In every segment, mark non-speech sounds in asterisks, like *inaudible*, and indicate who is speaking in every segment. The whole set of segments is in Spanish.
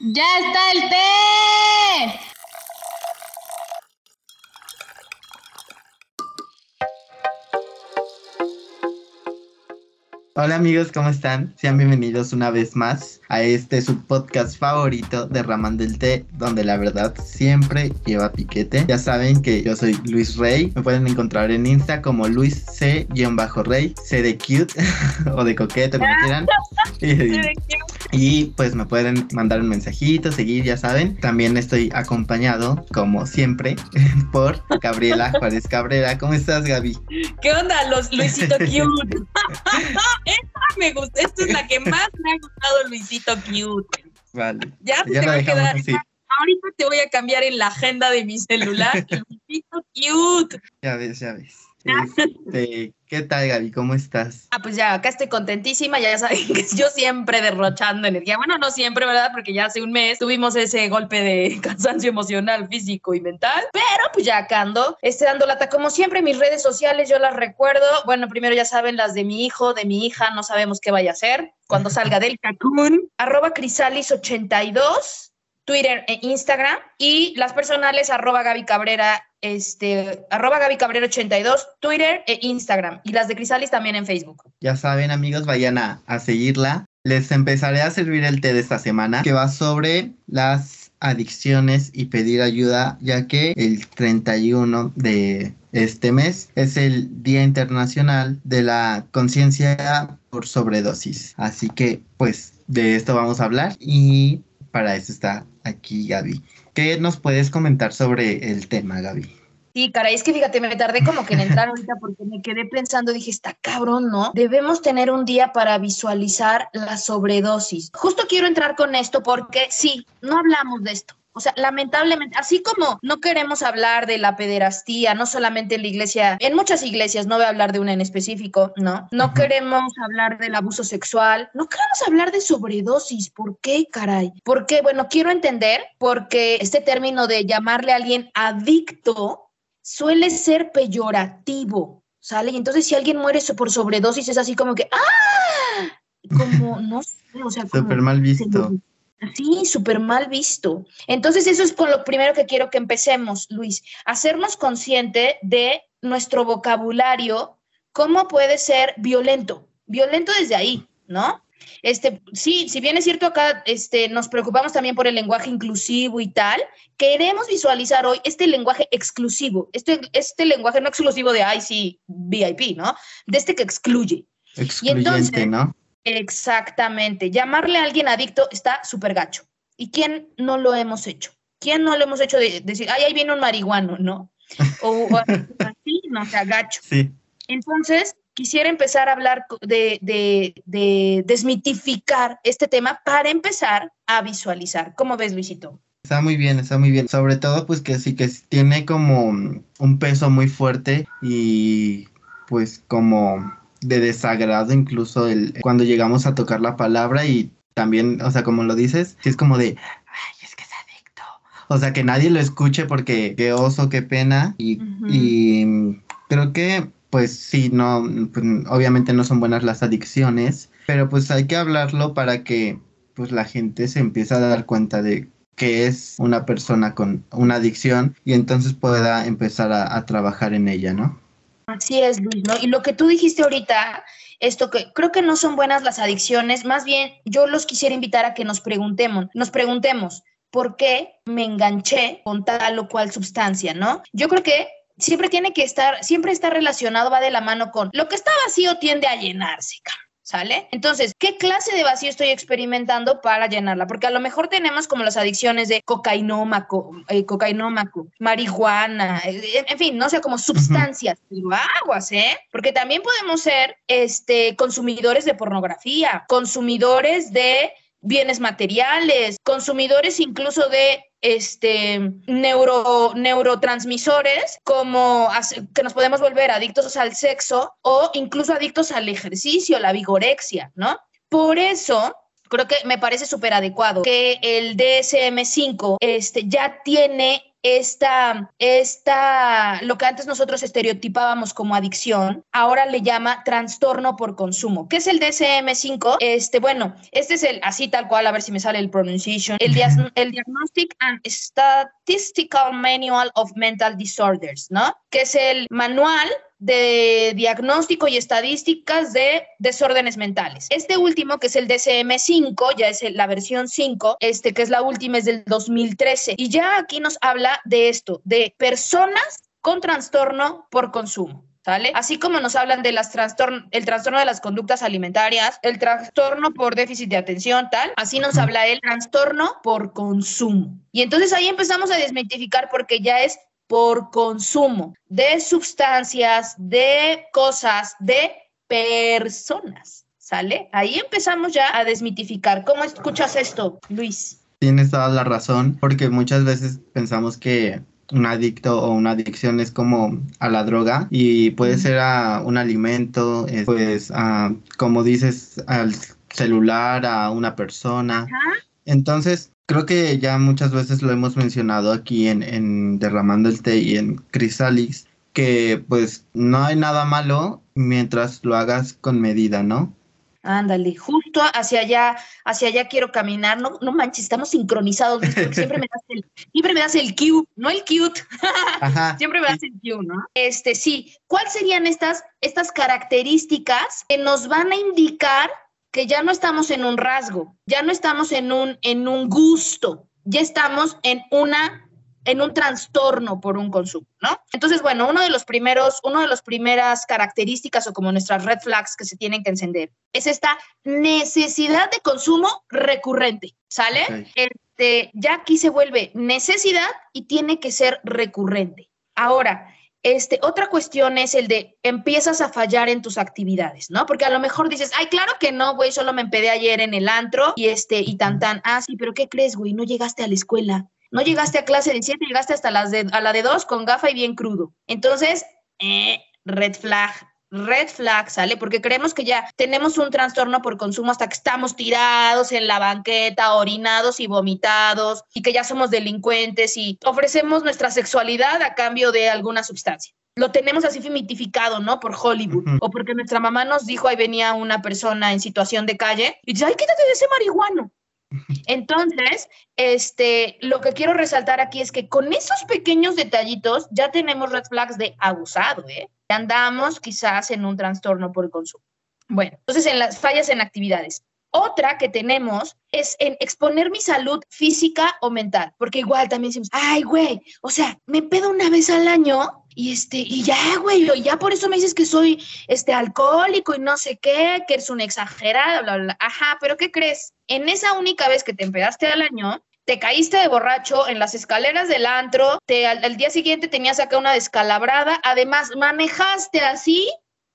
Speaker 1: ¡Ya está el té!
Speaker 2: Hola amigos, ¿cómo están? Sean bienvenidos una vez más a este su podcast favorito de Raman del Té, donde la verdad siempre lleva piquete. Ya saben que yo soy Luis Rey, me pueden encontrar en Insta como Luis C-Rey, C de cute *laughs* o de coquete, como quieran. *laughs* Y, pues me pueden mandar un mensajito, seguir, ya saben. También estoy acompañado, como siempre, *laughs* por Gabriela Juárez Cabrera. ¿Cómo estás, Gaby?
Speaker 3: ¿Qué onda, los Luisito *laughs* Cute? *laughs* Esta me gusta, esta es la que más me ha gustado, Luisito Cute.
Speaker 2: Vale.
Speaker 3: Ya, te va a quedar. Ahorita te voy a cambiar en la agenda de mi celular. Luisito Cute.
Speaker 2: Ya ves, ya ves. Este, ¿Qué tal, Gaby? ¿Cómo estás?
Speaker 3: Ah, pues ya, acá estoy contentísima. Ya saben que yo siempre derrochando energía. Bueno, no siempre, ¿verdad? Porque ya hace un mes tuvimos ese golpe de *laughs* cansancio emocional, físico y mental. Pero pues ya acá ando, este, dando lata. Como siempre, mis redes sociales yo las recuerdo. Bueno, primero ya saben las de mi hijo, de mi hija. No sabemos qué vaya a hacer cuando salga del cacún. *laughs* Arroba Crisalis82. Twitter e Instagram y las personales arroba Gaby Cabrera este, arroba Gaby Cabrera 82, Twitter e Instagram. Y las de Crisalis también en Facebook.
Speaker 2: Ya saben, amigos, vayan a, a seguirla. Les empezaré a servir el té de esta semana, que va sobre las adicciones y pedir ayuda, ya que el 31 de este mes es el Día Internacional de la Conciencia por Sobredosis. Así que, pues, de esto vamos a hablar y para eso está aquí Gaby. ¿Qué nos puedes comentar sobre el tema, Gaby?
Speaker 3: Sí, caray, es que fíjate, me tardé como que en entrar ahorita porque me quedé pensando, dije, está cabrón, ¿no? Debemos tener un día para visualizar la sobredosis. Justo quiero entrar con esto porque sí, no hablamos de esto. O sea, lamentablemente, así como no queremos hablar de la pederastía, no solamente en la iglesia, en muchas iglesias, no voy a hablar de una en específico, ¿no? No queremos hablar del abuso sexual, no queremos hablar de sobredosis. ¿Por qué, caray? Porque, bueno, quiero entender porque este término de llamarle a alguien adicto suele ser peyorativo, ¿sale? Y entonces si alguien muere por sobredosis es así como que, ¡ah! Como, no sé, o sea,
Speaker 2: súper mal visto.
Speaker 3: Sí, súper mal visto. Entonces, eso es con lo primero que quiero que empecemos, Luis, hacernos consciente de nuestro vocabulario, cómo puede ser violento, violento desde ahí, ¿no? Este, sí, si bien es cierto acá, este, nos preocupamos también por el lenguaje inclusivo y tal, queremos visualizar hoy este lenguaje exclusivo, este, este lenguaje no exclusivo de IC VIP, ¿no? De este que excluye.
Speaker 2: Excluyente, ¿no?
Speaker 3: Exactamente. Llamarle a alguien adicto está súper gacho. ¿Y quién no lo hemos hecho? ¿Quién no lo hemos hecho de, decir, ay, ahí viene un marihuano, ¿no? O, así, no sea gacho.
Speaker 2: Sí.
Speaker 3: Entonces, quisiera empezar a hablar de, de, de, desmitificar este tema para empezar a visualizar. ¿Cómo ves, Luisito?
Speaker 2: Está muy bien, está muy bien. Sobre todo, pues que sí que tiene como un peso muy fuerte y pues como de desagrado incluso el, cuando llegamos a tocar la palabra y también, o sea, como lo dices, es como de, ay, es que es adicto. O sea, que nadie lo escuche porque qué oso, qué pena. Y, y creo que, pues sí, no, pues, obviamente no son buenas las adicciones, pero pues hay que hablarlo para que pues la gente se empiece a dar cuenta de que es una persona con una adicción y entonces pueda empezar a, a trabajar en ella, ¿no?
Speaker 3: Así es, Luis, ¿no? Y lo que tú dijiste ahorita, esto que creo que no son buenas las adicciones, más bien yo los quisiera invitar a que nos preguntemos, nos preguntemos, ¿por qué me enganché con tal o cual sustancia, no? Yo creo que siempre tiene que estar, siempre está relacionado, va de la mano con lo que está vacío tiende a llenarse, ¿Sale? Entonces, ¿qué clase de vacío estoy experimentando para llenarla? Porque a lo mejor tenemos como las adicciones de cocainómaco, eh, cocainómaco, marihuana, eh, en fin, no sé, como sustancias, pero aguas, ¿eh? Porque también podemos ser este, consumidores de pornografía, consumidores de bienes materiales, consumidores incluso de este, neuro, neurotransmisores como que nos podemos volver adictos al sexo o incluso adictos al ejercicio, la vigorexia, ¿no? Por eso creo que me parece súper adecuado que el DSM5 este, ya tiene esta, esta, lo que antes nosotros estereotipábamos como adicción, ahora le llama trastorno por consumo. ¿Qué es el DSM-5? Este, bueno, este es el, así tal cual, a ver si me sale el pronunciation, el, el Diagnostic and Statistical Manual of Mental Disorders, ¿no? Que es el manual de diagnóstico y estadísticas de desórdenes mentales. Este último, que es el DCM5, ya es la versión 5, este que es la última, es del 2013. Y ya aquí nos habla de esto, de personas con trastorno por consumo. ¿Sale? Así como nos hablan de las el trastorno de las conductas alimentarias, el trastorno por déficit de atención, tal, así nos habla el trastorno por consumo. Y entonces ahí empezamos a desmitificar porque ya es por consumo de sustancias, de cosas, de personas. ¿Sale? Ahí empezamos ya a desmitificar. ¿Cómo escuchas esto, Luis?
Speaker 2: Tienes toda la razón, porque muchas veces pensamos que un adicto o una adicción es como a la droga y puede ser a un alimento, pues como dices, al celular, a una persona. Entonces, Creo que ya muchas veces lo hemos mencionado aquí en, Derramando el Té y en Crisalis, que pues no hay nada malo mientras lo hagas con medida, ¿no?
Speaker 3: Ándale, justo hacia allá, hacia allá quiero caminar. No, no manches, estamos sincronizados. *laughs* Siempre me das el, siempre me das el cue, no el cute. *laughs* siempre me das el cue, ¿no? Este, sí. ¿Cuáles serían estas, estas características que nos van a indicar que ya no estamos en un rasgo, ya no estamos en un, en un gusto, ya estamos en una en un trastorno por un consumo, ¿no? Entonces, bueno, uno de los primeros, uno de las primeras características o como nuestras red flags que se tienen que encender es esta necesidad de consumo recurrente, ¿sale? Este, ya aquí se vuelve necesidad y tiene que ser recurrente. Ahora, este, otra cuestión es el de empiezas a fallar en tus actividades, ¿no? Porque a lo mejor dices, ay, claro que no, güey, solo me empedé ayer en el antro y este, y tan tan, ah, sí, pero ¿qué crees, güey? No llegaste a la escuela, no llegaste a clase de siete, llegaste hasta las de, a la de dos con gafa y bien crudo. Entonces, eh, red flag, red flag, ¿sale? Porque creemos que ya tenemos un trastorno por consumo hasta que estamos tirados en la banqueta, orinados y vomitados, y que ya somos delincuentes y ofrecemos nuestra sexualidad a cambio de alguna sustancia. Lo tenemos así mitificado, ¿no? Por Hollywood. O porque nuestra mamá nos dijo, ahí venía una persona en situación de calle, y dice, ay, quítate de ese marihuano. Entonces, este, lo que quiero resaltar aquí es que con esos pequeños detallitos ya tenemos red flags de abusado, ¿eh? Andamos quizás en un trastorno por consumo. Bueno, entonces en las fallas en actividades. Otra que tenemos es en exponer mi salud física o mental, porque igual también decimos, ay, güey, o sea, me pedo una vez al año y este, y ya, güey, ya por eso me dices que soy este alcohólico y no sé qué, que eres un exagerado, bla, bla, bla. Ajá, pero ¿qué crees? En esa única vez que te empedaste al año, te caíste de borracho en las escaleras del antro, te, al, día siguiente tenías acá una descalabrada, además manejaste así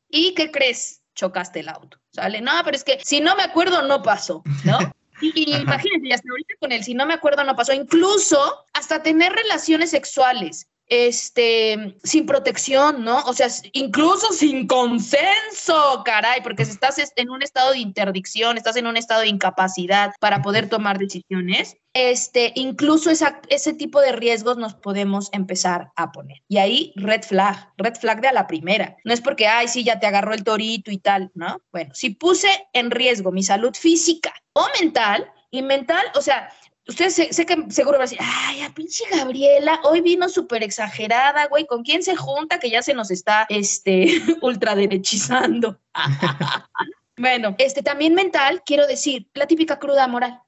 Speaker 3: y ¿qué crees? Chocaste el auto, ¿sale? No, pero es que si no me acuerdo no pasó, ¿no? *laughs* Y, imagínense, hasta ahorita con él, si no me acuerdo no pasó, incluso hasta tener relaciones sexuales este, sin protección, ¿no? O sea, incluso sin consenso, caray, porque si estás en un estado de interdicción, estás en un estado de incapacidad para poder tomar decisiones, este, incluso esa, ese tipo de riesgos nos podemos empezar a poner. Y ahí, red flag, red flag de a la primera. No es porque, ay, sí, ya te agarró el torito y tal, ¿no? Bueno, si puse en riesgo mi salud física o mental, y mental, o sea, Ustedes sé, que seguro van a decir, ay, a pinche Gabriela, hoy vino súper exagerada, güey, ¿con quién se junta que ya se nos está, este, *laughs* ultraderechizando? *laughs* bueno, este, también mental, quiero decir, la típica cruda moral.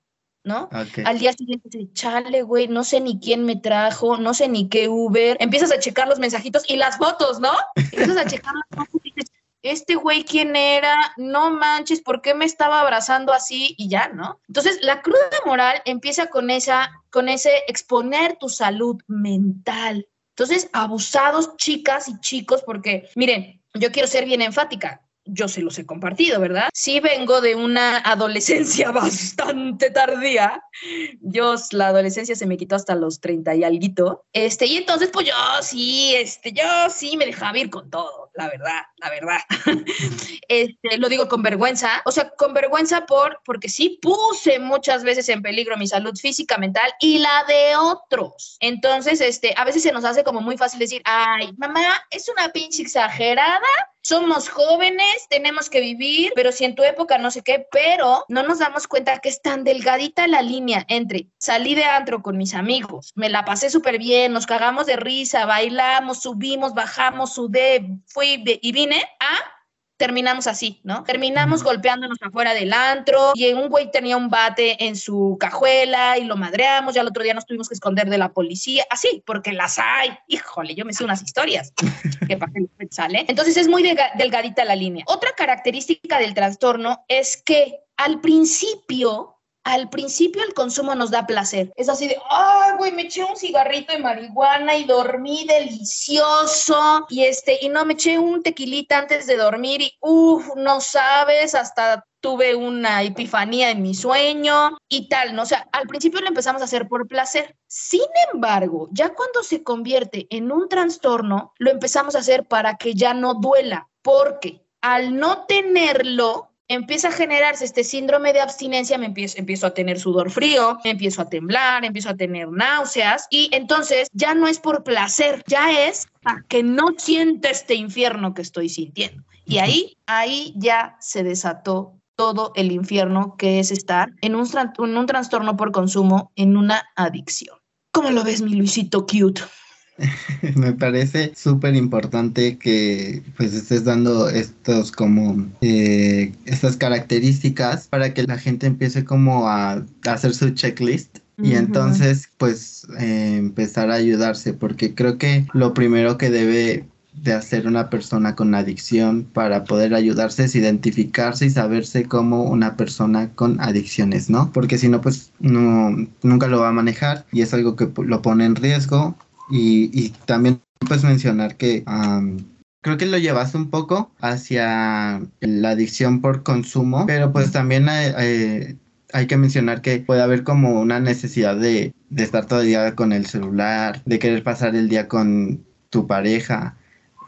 Speaker 3: ¿no? Al día siguiente, chale, güey, no sé ni quién me trajo, no sé ni qué Uber. Empiezas a checar los mensajitos y las fotos, ¿no? Empiezas a checar las fotos este güey quién era, no manches, ¿por qué me estaba abrazando así? Y ya, ¿no? Entonces, la cruda moral empieza con esa, con ese exponer tu salud mental. Entonces, abusados chicas y chicos, porque miren, yo quiero ser bien enfática. Yo se los he compartido, ¿verdad? Sí vengo de una *laughs* adolescencia bastante tardía. Yo, la adolescencia se me quitó hasta los 30 y algo. Este, y entonces, pues yo sí, este, yo sí me dejaba ir con todo la verdad, la verdad. *laughs* este, lo digo con vergüenza, o sea, con vergüenza por, porque sí puse muchas veces en peligro mi salud física, mental y la de otros. Entonces, este, a veces se nos hace como muy fácil decir, ay, mamá, es una pinche exagerada, somos jóvenes, tenemos que vivir, pero si en tu época no sé qué, pero no nos damos cuenta que es tan delgadita la línea entre salí de antro con mis amigos, me la pasé súper bien, nos cagamos de risa, bailamos, subimos, bajamos, sudé, fui y vine a terminamos así, ¿no? Terminamos golpeándonos afuera del antro y un güey tenía un bate en su cajuela y lo madreamos, ya el otro día nos tuvimos que esconder de la policía, así, porque las hay. Híjole, yo me sé unas historias *laughs* que para que sale. Entonces es muy delgadita la línea. Otra característica del trastorno es que al principio al principio el consumo nos da placer. Es así de, ay, güey, me eché un cigarrito de marihuana y dormí delicioso. Y este, y no, me eché un tequilita antes de dormir y, uff, no sabes, hasta tuve una epifanía en mi sueño y tal, ¿no? O sea, al principio lo empezamos a hacer por placer. Sin embargo, ya cuando se convierte en un trastorno, lo empezamos a hacer para que ya no duela, porque al no tenerlo, empieza a generarse este síndrome de abstinencia, me empiezo, empiezo a tener sudor frío, me empiezo a temblar, empiezo a tener náuseas y entonces ya no es por placer, ya es para que no sienta este infierno que estoy sintiendo. Y ahí, ahí ya se desató todo el infierno que es estar en un, en un trastorno por consumo, en una adicción. ¿Cómo lo ves, mi Luisito cute? *laughs*
Speaker 2: Me parece súper importante que pues estés dando estos como eh, estas características para que la gente empiece como a, hacer su checklist y entonces pues eh, empezar a ayudarse porque creo que lo primero que debe de hacer una persona con adicción para poder ayudarse es identificarse y saberse como una persona con adicciones, ¿no? Porque si no, pues no, nunca lo va a manejar y es algo que lo pone en riesgo y, también puedes mencionar que creo que lo llevaste un poco hacia la adicción por consumo, pero pues también hay, hay que mencionar que puede haber como una necesidad de, de estar todo el día con el celular, de querer pasar el día con tu pareja.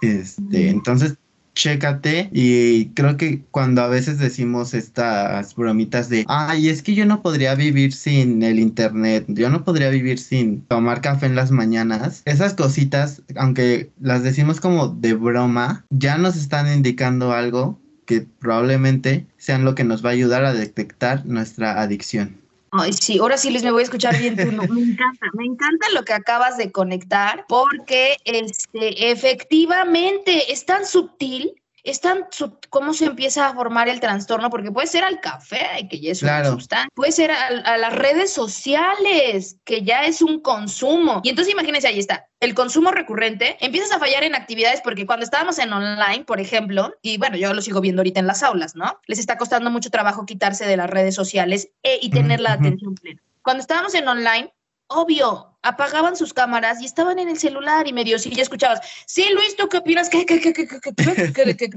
Speaker 2: Este, entonces chécate y creo que cuando a veces decimos estas bromitas de, ay, es que yo no podría vivir sin el internet, yo no podría vivir sin tomar café en las mañanas, esas cositas, aunque las decimos como de broma, ya nos están indicando algo que probablemente sean lo que nos va a ayudar a detectar nuestra adicción.
Speaker 3: Ay, sí, ahora sí les me voy a escuchar bien Me encanta, me encanta lo que acabas de conectar, porque este, efectivamente es tan sutil es tan cómo se empieza a formar el trastorno, porque puede ser al café, que ya es una sustancia, puede ser a, las redes sociales, que ya es un consumo. Y entonces imagínense, ahí está, el consumo recurrente, empiezas a fallar en actividades porque cuando estábamos en online, por ejemplo, y bueno, yo lo sigo viendo ahorita en las aulas, ¿no? Les está costando mucho trabajo quitarse de las redes sociales e, y tener la atención plena. Cuando estábamos en online, obvio, apagaban sus cámaras y estaban en el celular y medio, si ya escuchabas, sí, Luis, ¿tú qué opinas? ¿Qué, qué, qué, qué, qué, qué, qué,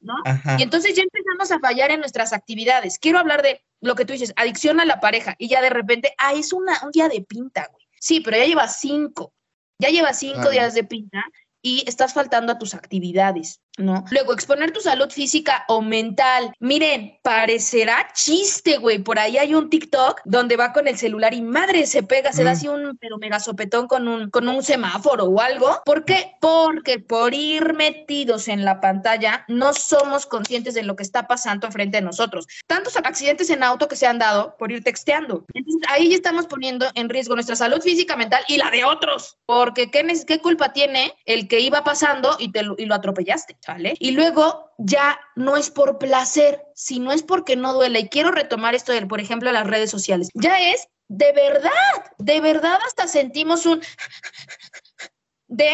Speaker 3: ¿No? Y entonces ya empezamos a fallar en nuestras actividades. Quiero hablar de lo que tú dices, adicción a la pareja, y ya de repente, ah, es una, un día de pinta, güey. Sí, pero ya lleva cinco, ya lleva cinco días de pinta y estás faltando a tus actividades. ¿No? Luego, exponer tu salud física o mental. Miren, parecerá chiste, güey. Por ahí hay un TikTok donde va con el celular y madre se pega, se da así un pero mega sopetón con un, con un semáforo o algo. ¿Por qué? Porque por ir metidos en la pantalla no somos conscientes de lo que está pasando enfrente de nosotros. Tantos accidentes en auto que se han dado por ir texteando. Entonces, ahí ya estamos poniendo en riesgo nuestra salud física, mental y la de otros. Porque ¿qué, qué culpa tiene el que iba pasando y, te y lo atropellaste? Y luego ya no es por placer, sino es porque no duele. Y quiero retomar esto de, por ejemplo, las redes sociales. Ya es de verdad, de verdad hasta sentimos un *laughs* de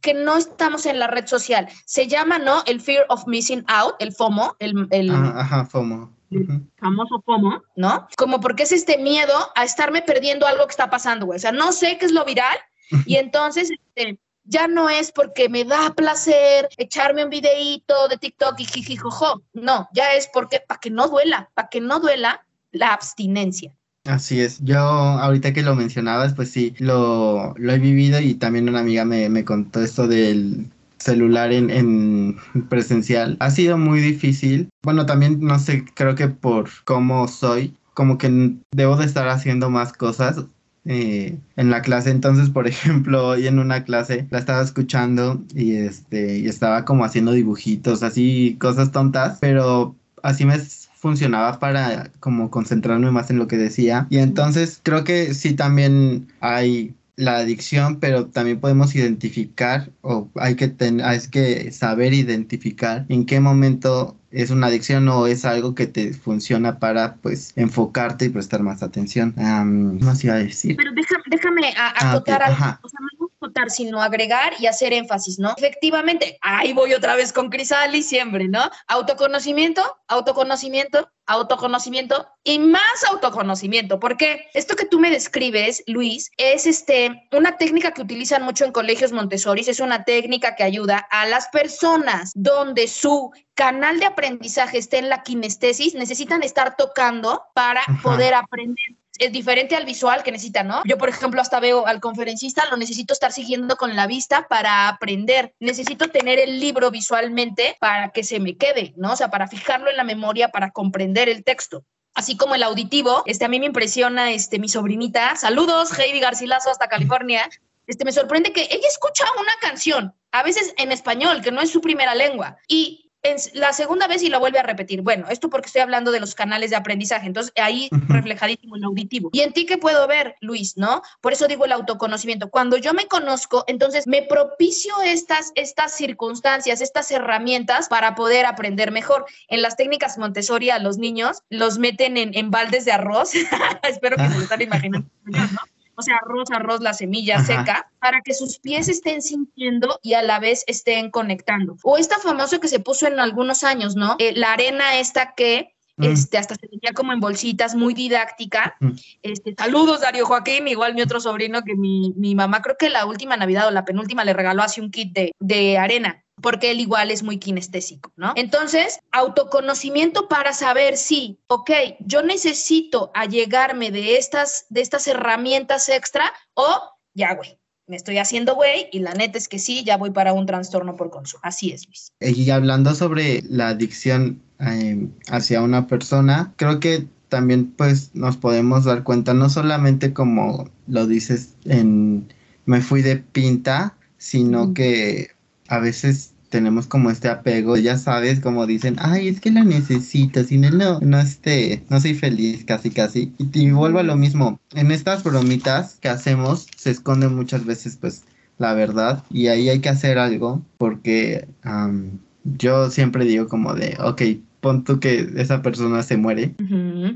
Speaker 3: que no estamos en la red social. Se llama, ¿no? El fear of missing out, el FOMO, el, el
Speaker 2: ajá, FOMO.
Speaker 3: famoso FOMO, ¿no? Como porque es este miedo a estarme perdiendo algo que está pasando, güey. O sea, no sé qué es lo viral *laughs* y entonces este, ya no es porque me da placer echarme un videíto de TikTok y jijijojo. No, ya es porque para que no duela, para que no duela la abstinencia.
Speaker 2: Así es. Yo ahorita que lo mencionabas, pues sí, lo, lo he vivido y también una amiga me, me contó esto del celular en, en, presencial ha sido muy difícil. Bueno, también no sé, creo que por cómo soy, como que debo de estar haciendo más cosas eh, en la clase. Entonces, por *laughs* ejemplo, hoy en una clase la estaba escuchando y este y estaba como haciendo dibujitos, así cosas tontas, pero así me funcionaba para como concentrarme más en lo que decía. Y entonces creo que sí también hay la adicción, pero también podemos identificar o hay que, hay que saber identificar en qué momento es una adicción o es algo que te funciona para pues enfocarte y prestar más atención. Um, ¿Qué iba a decir?
Speaker 3: Pero déjame, déjame ah, acotar algo. O sea, no acotar, sino agregar y hacer énfasis, ¿no? Efectivamente, ahí voy otra vez con Crisali siempre, ¿no? Autoconocimiento, autoconocimiento, autoconocimiento y más autoconocimiento, porque esto que tú me describes, Luis, es este una técnica que utilizan mucho en colegios Montessori, es una técnica que ayuda a las personas donde su canal de aprendizaje esté en la kinestesis, necesitan estar tocando para poder aprender es diferente al visual que necesita, ¿no? Yo, por ejemplo, hasta veo al conferencista, lo necesito estar siguiendo con la vista para aprender. Necesito tener el libro visualmente para que se me quede, ¿no? O sea, para fijarlo en la memoria, para comprender el texto así como el auditivo. Este, a mí me impresiona este, mi sobrinita. Saludos, Heidi Garcilaso, hasta California. Este, me sorprende que ella escucha una canción, a veces en español, que no es su primera lengua, y la segunda vez y lo vuelve a repetir. Bueno, esto porque estoy hablando de los canales de aprendizaje, entonces ahí reflejadísimo el auditivo. ¿Y en ti qué puedo ver, Luis? ¿No? Por eso digo el autoconocimiento. Cuando yo me conozco, entonces me propicio estas, estas circunstancias, estas herramientas para poder aprender mejor. En las técnicas Montessori a los niños los meten en, en baldes de arroz. *laughs* Espero que se lo están imaginando, ¿no? *laughs* o sea, arroz, arroz, la semilla seca, para que sus pies estén sintiendo y a la vez estén conectando. O esta famoso que se puso en algunos años, ¿no? Eh, la arena esta que mm. este, hasta se veía como en bolsitas, muy didáctica. Mm. Este, saludos, Darío Joaquín, igual mi otro sobrino que mi, mi, mamá, creo que la última Navidad o la penúltima le regaló así un kit de, de arena porque él igual es muy kinestésico, ¿no? Entonces, autoconocimiento para saber si, ok, yo necesito allegarme de estas, de estas herramientas extra o ya, güey, me estoy haciendo güey y la neta es que sí, ya voy para un trastorno por consumo. Así es, Luis.
Speaker 2: Y hablando sobre la adicción em, hacia una persona, creo que también pues nos podemos dar cuenta, no solamente como lo dices en me fui de pinta, sino que a veces tenemos como este apego, ya sabes, como dicen, ay, es que la necesito, sin él no, no este, no soy feliz, casi, casi. Y te vuelvo a lo mismo, en estas bromitas que hacemos, se esconde muchas veces, pues, la verdad, y ahí hay que hacer algo, porque yo siempre digo como de, ok, pon tú que esa persona se muere,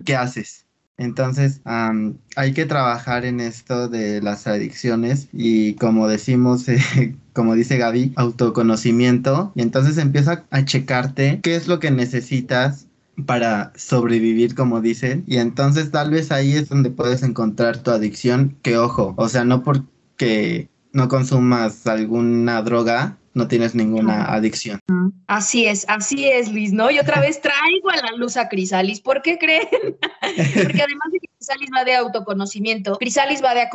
Speaker 2: ¿qué haces? Entonces, hay que trabajar en esto de las adicciones y como decimos, *laughs* eh, como dice Gaby, autoconocimiento. Y entonces empieza a checarte qué es lo que necesitas para sobrevivir, como dicen. Y entonces tal vez ahí es donde puedes encontrar tu adicción, que ojo, o sea, no porque no consumas alguna droga, no tienes ninguna adicción.
Speaker 3: Así es, así es, Luis, ¿no? Y otra vez traigo a la luz a Crisalis. ¿Por qué creen? *laughs* Porque además de que Crisalis va de autoconocimiento, Crisalis va de,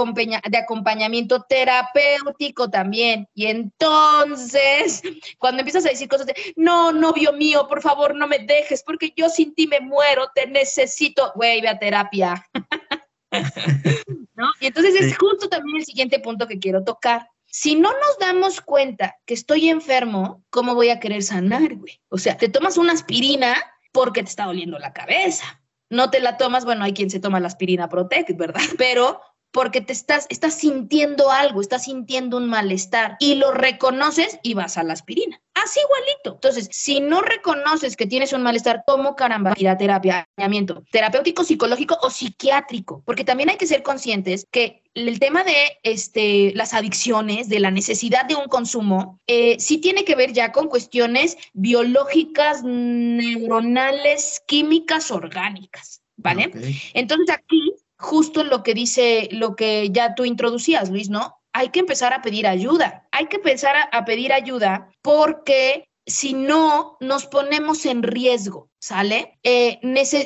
Speaker 3: de acompañamiento terapéutico también. Y entonces, cuando empiezas a decir cosas de, no, novio mío, por favor, no me dejes, porque yo sin ti me muero, te necesito, güey, ve a terapia. *laughs* ¿No? Y entonces es justo también el siguiente punto que quiero tocar si no nos damos cuenta que estoy enfermo, ¿cómo voy a querer sanar, güey? O sea, te tomas una aspirina porque te está doliendo la cabeza. No te la tomas, bueno, hay quien se toma la aspirina Protect, ¿verdad? *laughs* Pero porque te estás, estás sintiendo algo, estás sintiendo un malestar y lo reconoces y vas a la aspirina. Así igualito. Entonces, si no reconoces que tienes un malestar, ¿cómo caramba ir a terapia, terapéutico, psicológico o psiquiátrico? Porque también hay que ser conscientes que el tema de este, las adicciones, de la necesidad de un consumo, eh, sí tiene que ver ya con cuestiones biológicas, neuronales, químicas, orgánicas, ¿vale? Entonces aquí justo lo que dice, lo que ya tú introducías, Luis, ¿no? Hay que empezar a pedir ayuda. Hay que empezar a, pedir ayuda porque si no, nos ponemos en riesgo, ¿sale? Eh,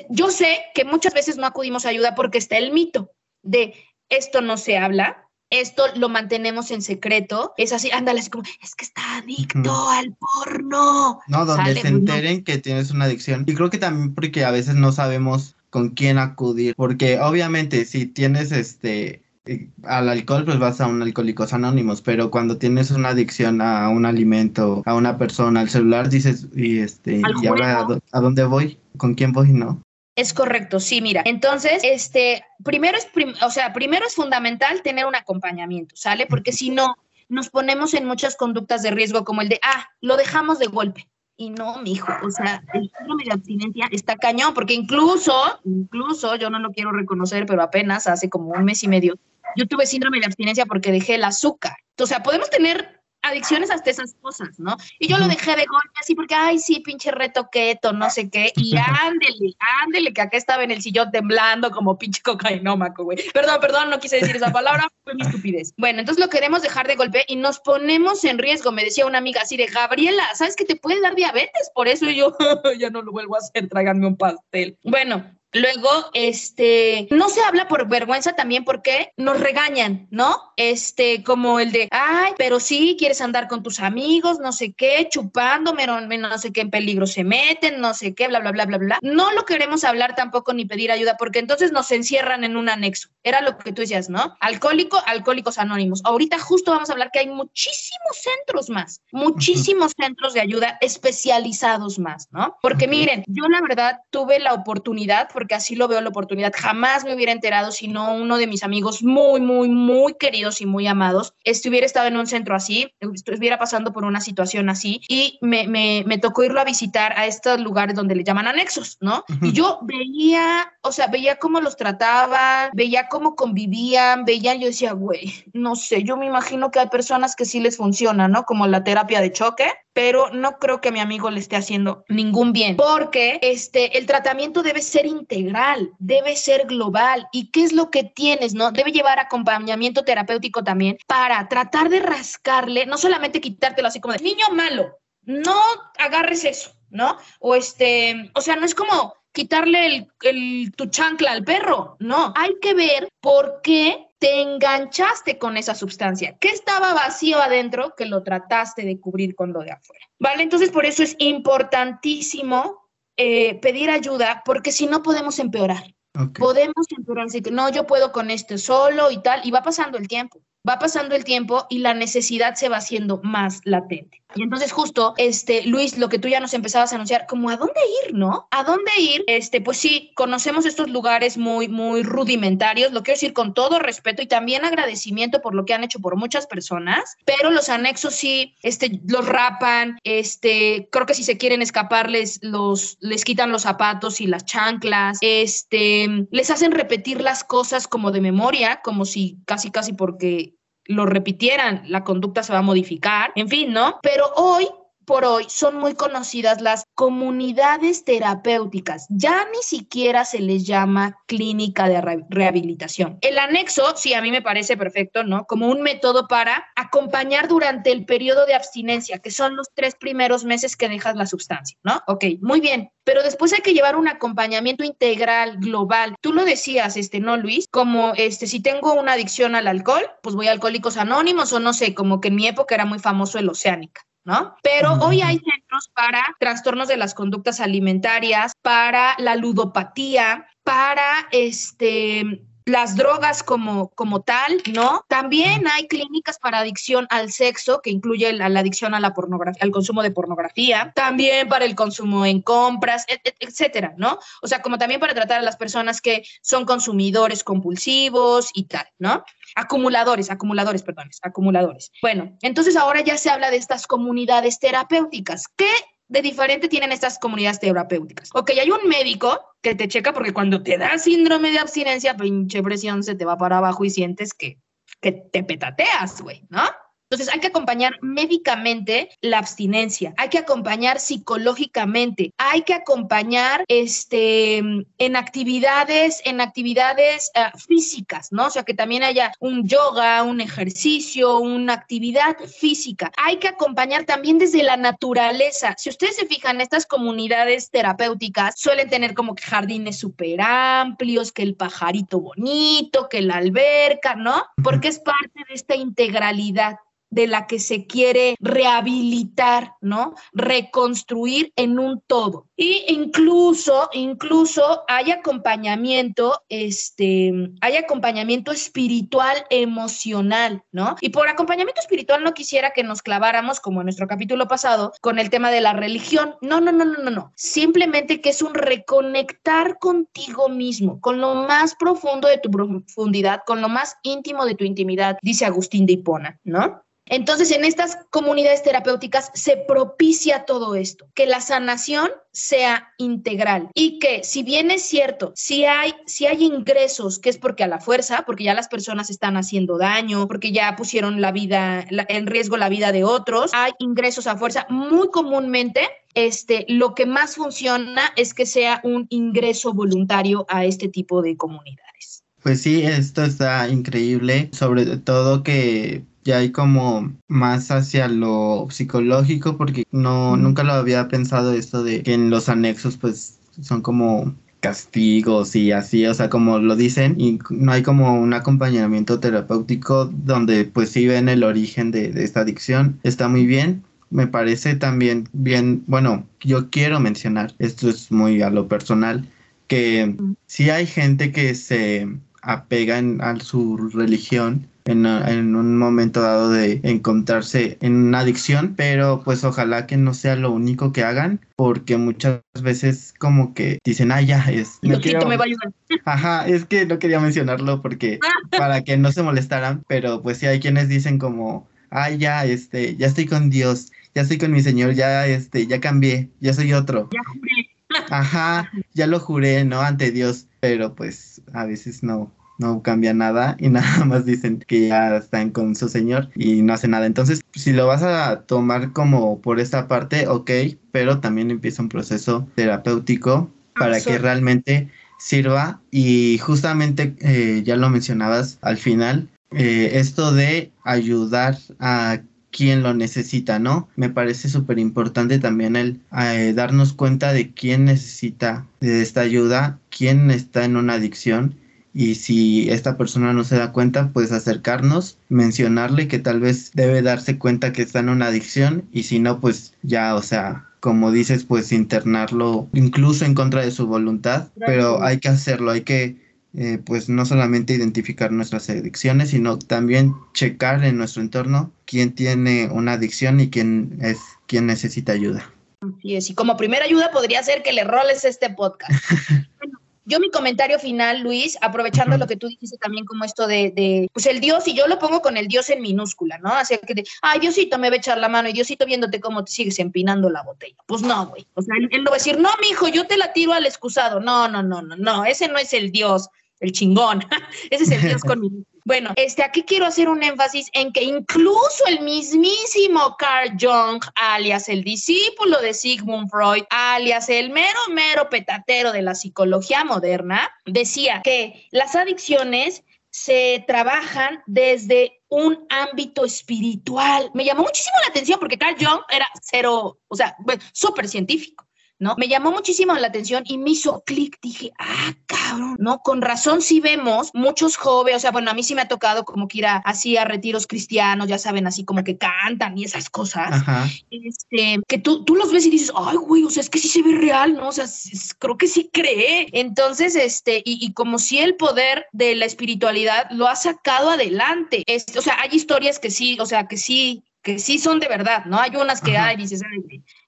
Speaker 3: yo sé que muchas veces no acudimos a ayuda porque está el mito de esto no se habla, esto lo mantenemos en secreto. Es así, ándale, es como, es que está adicto al porno.
Speaker 2: No, donde
Speaker 3: Sale,
Speaker 2: se
Speaker 3: no.
Speaker 2: enteren que tienes una adicción. Y creo que también porque a veces no sabemos con quién acudir, porque obviamente si tienes este eh, al alcohol, pues vas a un Alcohólicos Anónimos, pero cuando tienes una adicción a un alimento, a una persona, al celular, dices, y este, y ahora ¿a,
Speaker 3: juego.
Speaker 2: dó- a dónde voy, con quién voy, no.
Speaker 3: Es correcto, sí, mira. Entonces, este, primero es, prim- o sea, primero es fundamental tener un acompañamiento, ¿sale? Porque si no, nos ponemos en muchas conductas de riesgo como el de, ah, lo dejamos de golpe. Y no, mijo, o sea, el síndrome de abstinencia está cañón, porque incluso, incluso, yo no lo quiero reconocer, pero apenas hace como un mes y medio, yo tuve síndrome de abstinencia porque dejé el azúcar. O sea, podemos tener adicciones hasta esas cosas, ¿no? Y yo lo dejé de golpe así porque, ay, sí, pinche reto keto, no sé qué. Y *laughs* ándele, ándele, que acá estaba en el sillón temblando como pinche cocainómaco, güey. Perdón, perdón, no quise decir esa *laughs* palabra, fue mi estupidez. Bueno, entonces lo queremos dejar de golpe y nos ponemos en riesgo. Me decía una amiga así de, Gabriela, ¿sabes que te puede dar diabetes? Por eso y yo *laughs* ya no lo vuelvo a hacer, tráiganme un pastel. Bueno, Luego, este, no se habla por vergüenza también porque nos regañan, ¿no? Este, como el de, ay, pero sí, quieres andar con tus amigos, no sé qué, chupando, no sé qué en peligro se meten, no sé qué, bla, bla, bla, bla, bla. No lo queremos hablar tampoco ni pedir ayuda porque entonces nos encierran en un anexo. Era lo que tú decías, ¿no? Alcohólico, alcohólicos anónimos. Ahorita justo vamos a hablar que hay muchísimos centros más, muchísimos centros de ayuda especializados más, ¿no? Porque miren, yo la verdad tuve la oportunidad, porque así lo veo la oportunidad, jamás me hubiera enterado si no uno de mis amigos muy, muy, muy queridos y muy amados estuviera estado en un centro así, estuviera pasando por una situación así y me, me, me tocó irlo a visitar a estos lugares donde le llaman anexos, ¿no? Y yo veía, o sea, veía cómo los trataban, veía cómo convivían, veía, yo decía, güey, no sé, yo me imagino que hay personas que sí les funciona, ¿no? Como la terapia de choque, pero no creo que a mi amigo le esté haciendo ningún bien, porque este, el tratamiento debe ser integral, debe ser global. ¿Y qué es lo que tienes, no? Debe llevar acompañamiento terapéutico también para tratar de rascarle, no solamente quitártelo así como de niño malo, no agarres eso, ¿no? O este, o sea, no es como quitarle el, el- tu chancla al perro, no, hay que ver por qué te enganchaste con esa sustancia, qué estaba vacío adentro que lo trataste de cubrir con lo de afuera, ¿vale? Entonces, por eso es importantísimo eh, pedir ayuda, porque si no podemos empeorar. Podemos empeorar, así que no, yo puedo con esto solo y tal, y va pasando el tiempo, va pasando el tiempo y la necesidad se va haciendo más latente. Y entonces justo, este, Luis, lo que tú ya nos empezabas a anunciar, como a dónde ir, ¿no? ¿A dónde ir? Este, pues sí, conocemos estos lugares muy, muy rudimentarios, lo quiero decir con todo respeto y también agradecimiento por lo que han hecho por muchas personas, pero los anexos sí, este, los rapan, este, creo que si se quieren escapar les, los, les quitan los zapatos y las chanclas, este, les hacen repetir las cosas como de memoria, como si casi, casi porque lo repitieran, la conducta se va a modificar, en fin, ¿no? Pero hoy por hoy son muy conocidas las comunidades terapéuticas. Ya ni siquiera se les llama clínica de re- rehabilitación. El anexo, sí, a mí me parece perfecto, ¿no? Como un método para acompañar durante el periodo de abstinencia, que son los tres primeros meses que dejas la sustancia, ¿no? Ok, muy bien. Pero después hay que llevar un acompañamiento integral, global. Tú lo decías, este, ¿no, Luis? Como, este, si tengo una adicción al alcohol, pues voy a Alcohólicos Anónimos o no sé, como que en mi época era muy famoso el Oceánica. ¿No? Pero hoy hay centros para trastornos de las conductas alimentarias, para la ludopatía, para este las drogas como, como tal, ¿no? También hay clínicas para adicción al sexo, que incluye la, la adicción a la pornografía, al consumo de pornografía, también para el consumo en compras, et- et- etcétera, ¿no? O sea, como también para tratar a las personas que son consumidores compulsivos y tal, ¿no? Acumuladores, acumuladores, perdón, acumuladores. Bueno, entonces ahora ya se habla de estas comunidades terapéuticas. ¿Qué de diferente tienen estas comunidades terapéuticas? Ok, hay un médico que te checa porque cuando te da síndrome de abstinencia, pinche presión se te va para abajo y sientes que, que te petateas, güey, ¿no? Entonces hay que acompañar médicamente la abstinencia, hay que acompañar psicológicamente, hay que acompañar este, en actividades, en actividades uh, físicas, ¿no? O sea, que también haya un yoga, un ejercicio, una actividad física. Hay que acompañar también desde la naturaleza. Si ustedes se fijan, estas comunidades terapéuticas suelen tener como jardines súper amplios, que el pajarito bonito, que la alberca, ¿no? Porque es parte de esta integralidad de la que se quiere rehabilitar, ¿no? Reconstruir en un todo. Y incluso, incluso hay acompañamiento, este, hay acompañamiento espiritual, emocional, ¿no? Y por acompañamiento espiritual no quisiera que nos claváramos, como en nuestro capítulo pasado, con el tema de la religión. No, no, no, no, no, no. Simplemente que es un reconectar contigo mismo, con lo más profundo de tu profundidad, con lo más íntimo de tu intimidad, dice Agustín de Hipona, ¿no? Entonces, en estas comunidades terapéuticas se propicia todo esto, que la sanación sea integral y que si bien es cierto, si hay, ingresos, que es porque a la fuerza, porque ya las personas están haciendo daño, porque ya pusieron la vida, en riesgo la vida de otros, hay ingresos a fuerza, muy comúnmente este, lo que más funciona es que sea un ingreso voluntario a este tipo de comunidades.
Speaker 2: Pues sí, esto está increíble, sobre todo que ya hay como más hacia lo psicológico porque no nunca lo había pensado esto de que en los anexos pues son como castigos y así, o sea, como lo dicen, y no hay como un acompañamiento terapéutico donde pues sí ven el origen de, de esta adicción, está muy bien. Me parece también bien, bueno, yo quiero mencionar, esto es muy a lo personal, que si hay gente que se apega a su religión en, en, un momento dado de encontrarse en una adicción, pero pues ojalá que no sea lo único que hagan, porque muchas veces como que dicen, ah, ya es.
Speaker 3: No quiero... me va a ayudar.
Speaker 2: Ajá, es que no quería mencionarlo porque *laughs* para que no se molestaran, pero pues sí hay quienes dicen como, ah, ya, este, ya estoy con Dios, ya estoy con mi Señor, ya, este, ya cambié, ya soy otro.
Speaker 3: Ya juré.
Speaker 2: Ajá, ya lo juré, ¿no? Ante Dios, pero pues a veces no, no cambia nada y *laughs* nada más dicen que ya están con su señor y no hace nada. Entonces, si lo vas a tomar como por esta parte, ok, pero también empieza un proceso terapéutico para que realmente sirva y justamente eh, ya lo mencionabas al final, eh, esto de ayudar a quien lo necesita, ¿no? Me parece súper importante también el eh, darnos cuenta de quién necesita de esta ayuda, quién está en una adicción y si esta persona no se da cuenta, pues acercarnos, mencionarle que tal vez debe darse cuenta que está en una adicción y si no, pues ya, o sea, como dices, pues internarlo incluso en contra de su voluntad, pero hay que hacerlo, hay que eh, pues no solamente identificar nuestras adicciones, sino también checar en nuestro entorno quién tiene una adicción y quién es quién necesita ayuda.
Speaker 3: Así es, y como primera ayuda podría ser que le roles este podcast. *laughs* Yo mi comentario final, Luis, aprovechando lo que tú dijiste también como esto de, de, pues el Dios, y yo lo pongo con el Dios en minúscula, ¿no? Así que, de, ay, Diosito me va a echar la mano y Diosito viéndote cómo te sigues empinando la botella. Pues no, güey. O sea, él, él, no va a decir, no, mi hijo, yo te la tiro al excusado. No, no, no, no, no, ese no es el Dios, el chingón. *laughs* ese es el Dios con minúscula. *laughs* Bueno, este, aquí quiero hacer un énfasis en que incluso el mismísimo Carl Jung, alias el discípulo de Sigmund Freud, alias el mero, mero petatero de la psicología moderna, decía que las adicciones se trabajan desde un ámbito espiritual. Me llamó muchísimo la atención porque Carl Jung era cero, o sea, súper científico. ¿No? Me llamó muchísimo la atención y me hizo clic. Dije, ah, cabrón, ¿no? Con razón sí vemos muchos jóvenes, o sea, bueno, a mí sí me ha tocado como que ir a, así a retiros cristianos, ya saben, así como que cantan y esas cosas. Ajá. Este, que tú, tú los ves y dices, ay, güey, o sea, es que sí se ve real, ¿no? O sea, creo que sí cree. Entonces, este, y, y, como si el poder de la espiritualidad lo ha sacado adelante. Este, o sea, hay historias que sí, o sea, que sí que sí son de verdad, ¿no? Hay unas que hay, dices,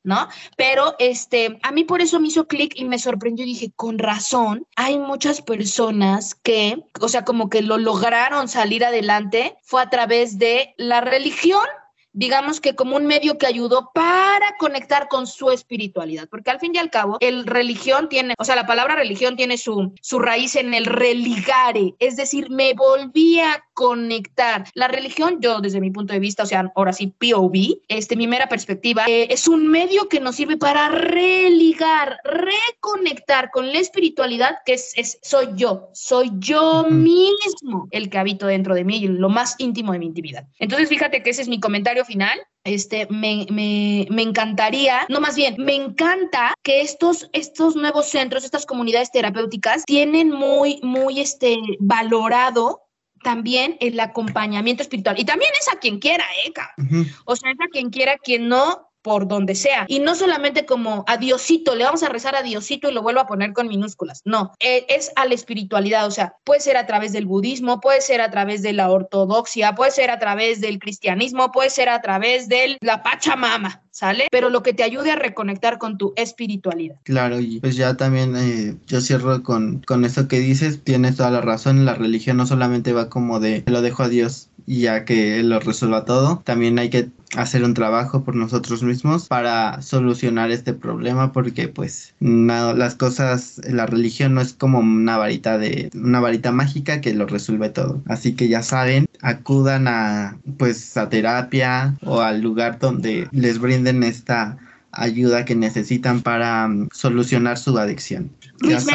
Speaker 3: ¿no? Pero este, a mí por eso me hizo clic y me sorprendió y dije, con razón, hay muchas personas que, o sea, como que lo lograron salir adelante, fue a través de la religión digamos que como un medio que ayudó para conectar con su espiritualidad, porque al fin y al cabo, el religión tiene, o sea, la palabra religión tiene su, su raíz en el religare, es decir, me volví a conectar. La religión, yo desde mi punto de vista, o sea, ahora sí, POV, este, mi mera perspectiva, eh, es un medio que nos sirve para religar, reconectar con la espiritualidad que es, es soy yo, soy yo mismo el que habito dentro de mí, lo más íntimo de mi intimidad. Entonces, fíjate que ese es mi comentario final. Este, me, me, me, encantaría, no más bien, me encanta que estos, estos nuevos centros, estas comunidades terapéuticas tienen muy, muy este, valorado también el acompañamiento espiritual. Y también es a quien quiera, ¿eh? O sea, es a quien quiera, quien no, por donde sea. Y no solamente como a Diosito, le vamos a rezar a Diosito y lo vuelvo a poner con minúsculas. No, eh, es a la espiritualidad. O sea, puede ser a través del budismo, puede ser a través de la ortodoxia, puede ser a través del cristianismo, puede ser a través de la Pachamama. ¿sale? Pero lo que te ayude a reconectar con tu espiritualidad.
Speaker 2: Claro, y pues ya también eh, yo cierro con, con eso que dices, tienes toda la razón, la religión no solamente va como de lo dejo a Dios y ya que Él lo resuelva todo, también hay que hacer un trabajo por nosotros mismos para solucionar este problema porque pues nada, las cosas la religión no es como una varita de una varita mágica que lo resuelve todo así que ya saben acudan a pues a terapia o al lugar donde les brinden esta ayuda que necesitan para um, solucionar su adicción.
Speaker 3: Luis,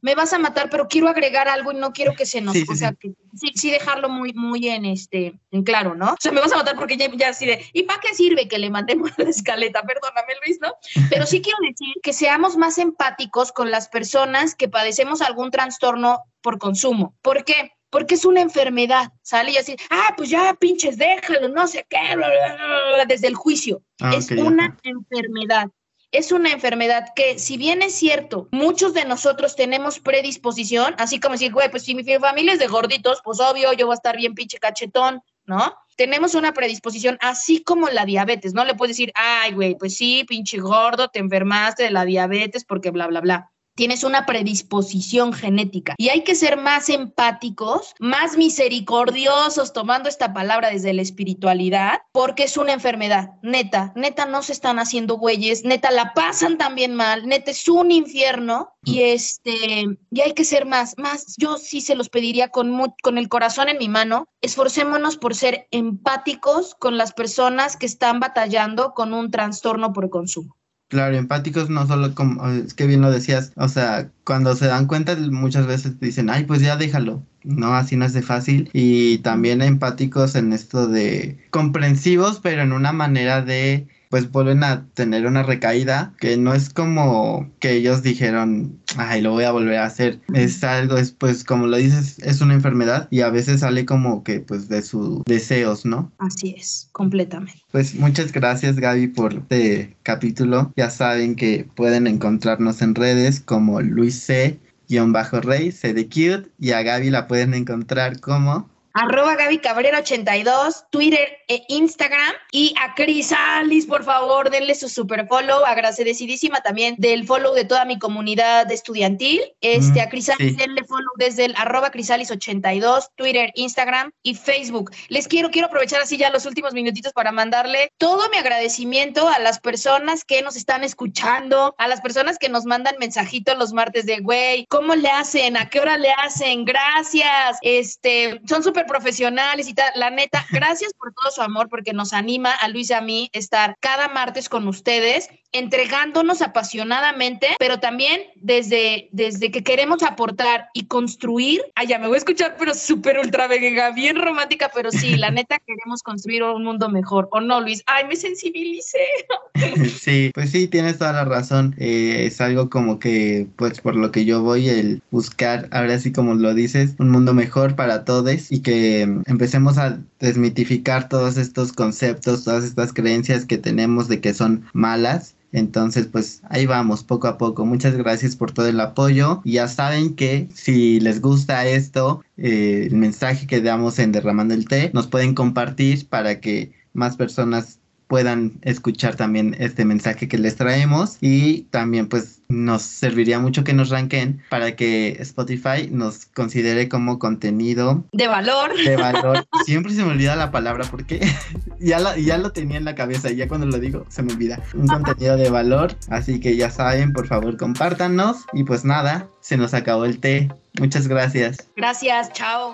Speaker 3: me vas a matar, pero quiero agregar algo y no quiero que se nos, o sea, Que, sí, dejarlo muy, muy en este, en claro, ¿no? O sea, me vas a matar porque ya, ya así de, ¿y para qué sirve que le mandemos *laughs* la escaleta? Perdóname, Luis, ¿no? Pero sí quiero decir que seamos más empáticos con las personas que padecemos algún trastorno por consumo. ¿Por qué? porque es una enfermedad, ¿sale? Y así, ah, pues ya pinches, déjalo, no sé qué, desde el juicio. Ah, es una enfermedad. Es una enfermedad que, si bien es cierto, muchos de nosotros tenemos predisposición, así como decir, güey, pues si mi familia es de gorditos, pues obvio, yo voy a estar bien pinche cachetón, ¿no? Tenemos una predisposición, así como la diabetes, no le puedes decir, ay, güey, pues sí, pinche gordo, te enfermaste de la diabetes porque bla, bla, bla tienes una predisposición genética y hay que ser más empáticos, más misericordiosos, tomando esta palabra desde la espiritualidad, porque es una enfermedad. Neta, neta no se están haciendo güeyes, neta la pasan también mal, neta es un infierno y este, y hay que ser más, más, yo sí se los pediría con, con el corazón en mi mano, esforcémonos por ser empáticos con las personas que están batallando con un trastorno por consumo.
Speaker 2: Claro, empáticos no solo como, es que bien lo decías, o sea, cuando se dan cuenta muchas veces dicen, ay, pues ya déjalo, no, así no es de fácil. Y también empáticos en esto de comprensivos, pero en una manera de pues vuelven a tener una recaída que no es como que ellos dijeron, ay, lo voy a volver a hacer. Es algo, es pues como lo dices, es una enfermedad y a veces sale como que pues de sus deseos, ¿no?
Speaker 3: Así es, completamente.
Speaker 2: Pues muchas gracias Gaby por este capítulo. Ya saben que pueden encontrarnos en redes como Luis C. bajo rey, C de cute, y a Gaby la pueden encontrar como
Speaker 3: arroba Gaby Cabrera 82, Twitter e Instagram. Y a Crisalis, por favor, denle su super follow. Agradecidísima también del follow de toda mi comunidad estudiantil. Este, a Crisalis, denle follow desde el arroba Crisalis 82, Twitter, Instagram y Facebook. Les quiero, quiero aprovechar así ya los últimos minutitos para mandarle todo mi agradecimiento a las personas que nos están escuchando, a las personas que nos mandan mensajitos los martes de, güey, ¿cómo le hacen? ¿A qué hora le hacen? Gracias. Este, son súper profesionales y tal. La neta, gracias por todo su amor, porque nos anima a Luis y a mí estar cada martes con ustedes, entregándonos apasionadamente, pero también desde, desde que queremos aportar y construir. Ay, ya me voy a escuchar, pero súper ultra vega, bien romántica, pero sí, la neta *laughs* queremos construir un mundo mejor. ¿O no, Luis? Ay, me sensibilicé. *laughs*
Speaker 2: Sí, pues sí, tienes toda la razón. Eh, es algo como que, pues por lo que yo voy, el buscar, ahora sí como lo dices, un mundo mejor para todos y que empecemos a desmitificar todos estos conceptos, todas estas creencias que tenemos de que son malas. Entonces, pues ahí vamos, poco a poco. Muchas gracias por todo el apoyo. Ya saben que si les gusta esto, eh, el mensaje que damos en Derramando el Té, nos pueden compartir para que más personas puedan escuchar también este mensaje que les traemos y también pues nos serviría mucho que nos ranquen para que Spotify nos considere como contenido
Speaker 3: de valor.
Speaker 2: De valor. *laughs* Siempre se me olvida la palabra porque *laughs* ya, ya lo tenía en la cabeza y ya cuando lo digo se me olvida. Un contenido de valor. Así que ya saben, por favor compártanos y pues nada, se nos acabó el té. Muchas gracias.
Speaker 3: Gracias, chao.